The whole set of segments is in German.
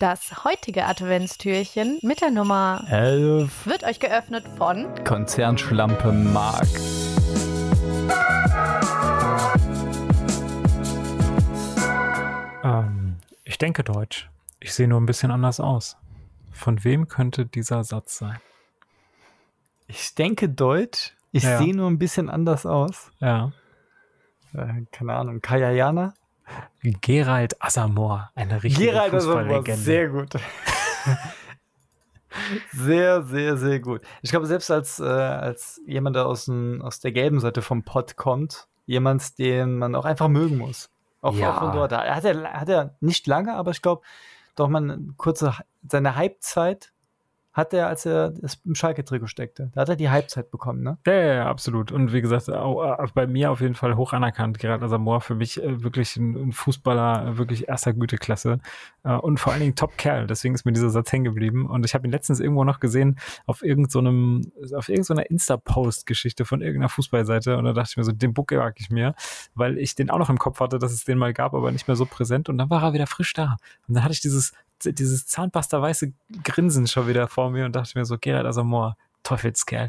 Das heutige Adventstürchen mit der Nummer 11 wird euch geöffnet von Konzernschlampe Mark. Ähm, ich denke Deutsch. Ich sehe nur ein bisschen anders aus. Von wem könnte dieser Satz sein? Ich denke Deutsch. Ich Ja. sehe nur ein bisschen anders aus. Ja. Äh, keine Ahnung. Kayayana? Gerald Asamoah, eine richtige Gerald Asamoah, Fußballlegende. sehr gut. sehr, sehr, sehr gut. Ich glaube, selbst als, äh, als jemand, der aus, dem, aus der gelben Seite vom Pott kommt, jemand, den man auch einfach mögen muss. Auch Ja. von dort. Hat er, hat er nicht lange, aber ich glaube, doch mal eine kurze, seine Hypezeit hat er, als er im Schalke-Trikot steckte. Da hat er die Halbzeit bekommen, ne? Ja, ja, ja, absolut. Und wie gesagt, auch, äh, bei mir auf jeden Fall hoch anerkannt. Gerald Asamoah für mich äh, wirklich ein, ein Fußballer, äh, wirklich erster Güteklasse äh, und vor allen Dingen Top-Kerl. Deswegen ist mir dieser Satz hängen geblieben. Und ich habe ihn letztens irgendwo noch gesehen auf irgendeinem, auf irgendeiner Insta-Post-Geschichte von irgendeiner Fußballseite. Und da dachte ich mir so, den Book mag ich mir, weil ich den auch noch im Kopf hatte, dass es den mal gab, aber nicht mehr so präsent. Und dann war er wieder frisch da. Und dann hatte ich dieses dieses zahnpasterweiße Grinsen schon wieder vor mir und dachte mir so, Gerald Asamoah, Teufelskerl.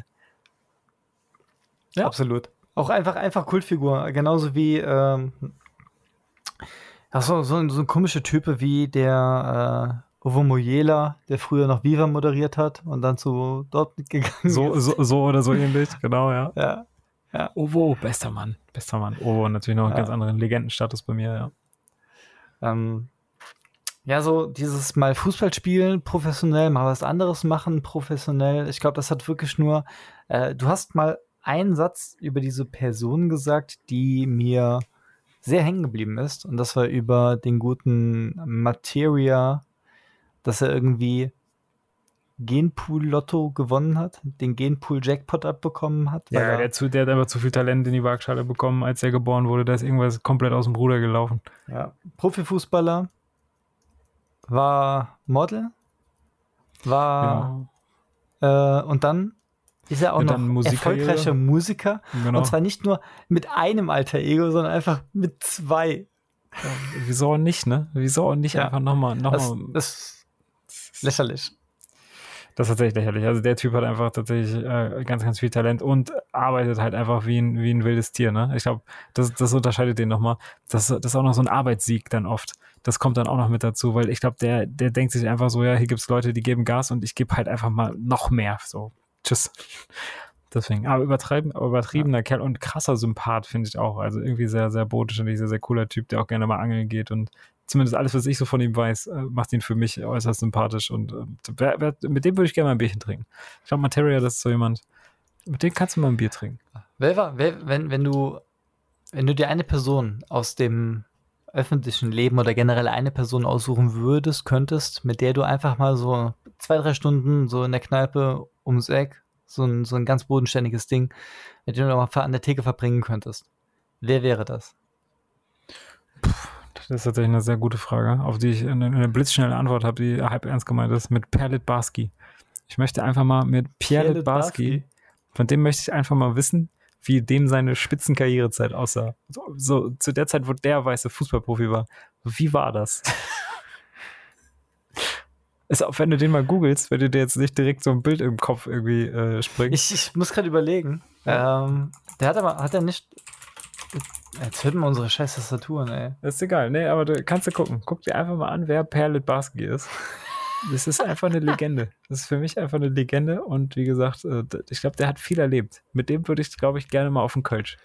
Ja. Absolut. Auch einfach, einfach Kultfigur. Genauso wie ähm, ach so, so, ein, so ein komischer Typ wie der äh, Ovo Moyela, der früher noch Viva moderiert hat und dann zu Dortmund gegangen So, ist. so, so oder so ähnlich, genau, ja. Ja. ja. Ovo, bester Mann, bester Mann. Ovo natürlich noch einen Ja. ganz anderen Legendenstatus bei mir, ja. Ähm, ja, so dieses mal Fußball spielen professionell, mal was anderes machen professionell. Ich glaube, das hat wirklich nur, äh, du hast mal einen Satz über diese Person gesagt, die mir sehr hängen geblieben ist. Und das war über den guten Materia, dass er irgendwie Genpool-Lotto gewonnen hat, den Genpool-Jackpot abbekommen hat. Ja, er- der, zu, der hat einfach zu viel Talent in die Waagschale bekommen, als er geboren wurde. Da ist irgendwas komplett aus dem Ruder gelaufen. Ja. Profifußballer, war Model, war äh, und dann ist er auch Und noch Musikkarriere. erfolgreicher Musiker Genau. und zwar nicht nur mit einem alter Ego, sondern einfach mit zwei. Ja, wieso auch nicht, ne? Wieso auch nicht Ja. einfach nochmal, noch Das, mal, das ist lächerlich. Das ist tatsächlich lächerlich. Also der Typ hat einfach tatsächlich äh, ganz, ganz viel Talent und arbeitet halt einfach wie ein, wie ein wildes Tier. Ne? Ich glaube, das, das unterscheidet den nochmal. Das, das ist auch noch so ein Arbeitssieg dann oft. Das kommt dann auch noch mit dazu, weil ich glaube, der, der denkt sich einfach so, ja, hier gibt's Leute, die geben Gas und ich gebe halt einfach mal noch mehr. So, tschüss. Deswegen, aber übertreiben, übertriebener Kerl und krasser Sympath, finde ich auch. Also irgendwie sehr, sehr botisch und sehr, sehr cooler Typ, der auch gerne mal angeln geht und zumindest alles, was ich so von ihm weiß, äh, macht ihn für mich äußerst sympathisch und äh, wer, wer, mit dem würde ich gerne mal ein Bierchen trinken. Ich glaube, Materia, das ist so jemand, mit dem kannst du mal ein Bier trinken. Wer war, wer, wenn, wenn du, wenn du dir eine Person aus dem öffentlichen Leben oder generell eine Person aussuchen würdest, könntest, mit der du einfach mal so zwei, drei Stunden so in der Kneipe ums Eck, so ein, so ein ganz bodenständiges Ding, mit dem du auch mal an der Theke verbringen könntest. Wer wäre das? Das ist tatsächlich eine sehr gute Frage, auf die ich eine, eine blitzschnelle Antwort habe, die halb ernst gemeint ist, mit Perlit Barski. Ich möchte einfach mal mit Pierre Barski. von dem möchte ich einfach mal wissen, wie dem seine Spitzenkarrierezeit aussah. So, so zu der Zeit, wo der weiße Fußballprofi war. Wie war das? Ist auch, wenn du den mal googelst, wenn du dir jetzt nicht direkt so ein Bild im Kopf irgendwie äh, springt. Ich, ich muss gerade überlegen. Ähm, der hat aber, hat er nicht. Jetzt hört man unsere scheiß Tastaturen, ey. Das ist egal, nee, aber du kannst du gucken. Guck dir einfach mal an, wer Perlit Barski ist. Das ist einfach eine Legende. Das ist für mich einfach eine Legende und wie gesagt, äh, ich glaube, der hat viel erlebt. Mit dem würde ich, glaube ich, gerne mal auf den Kölsch.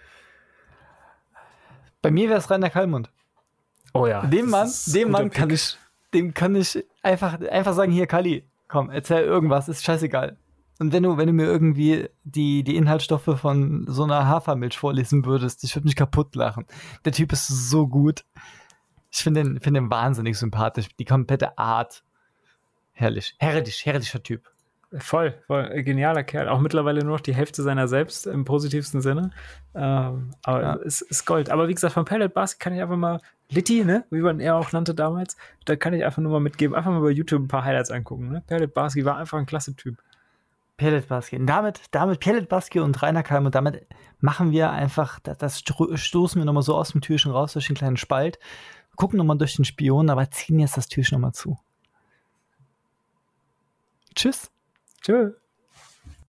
Bei mir wäre es Rainer Kallmund. Oh ja. Dem Mann, dem Mann kann ich, dem kann ich einfach, einfach sagen, hier, Kali, komm, erzähl irgendwas, ist scheißegal. Und wenn du, wenn du mir irgendwie die, die Inhaltsstoffe von so einer Hafermilch vorlesen würdest, ich würde mich kaputt lachen. Der Typ ist so gut. Ich finde den, finde den wahnsinnig sympathisch. Die komplette Art. Herrlich. Herrlich, herrlicher Typ. Voll, voll, genialer Kerl. Auch mittlerweile nur noch die Hälfte seiner selbst im positivsten Sinne. Ähm, aber Ja. es ist Gold. Aber wie gesagt, von Pellet Barski kann ich einfach mal, Litti, ne, wie man er auch nannte damals, da kann ich einfach nur mal mitgeben, einfach mal bei YouTube ein paar Highlights angucken. Ne? Pellet Barski war einfach ein klasse Typ. Pellet Baski. Und damit, damit Pellet Baski und Rainer Kalm und damit machen wir einfach, das, stoßen wir nochmal so aus dem Türchen raus durch den kleinen Spalt, gucken nochmal durch den Spion, aber ziehen jetzt das Türchen nochmal zu. Tschüss. Tschüss.